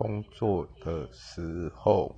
工作的时候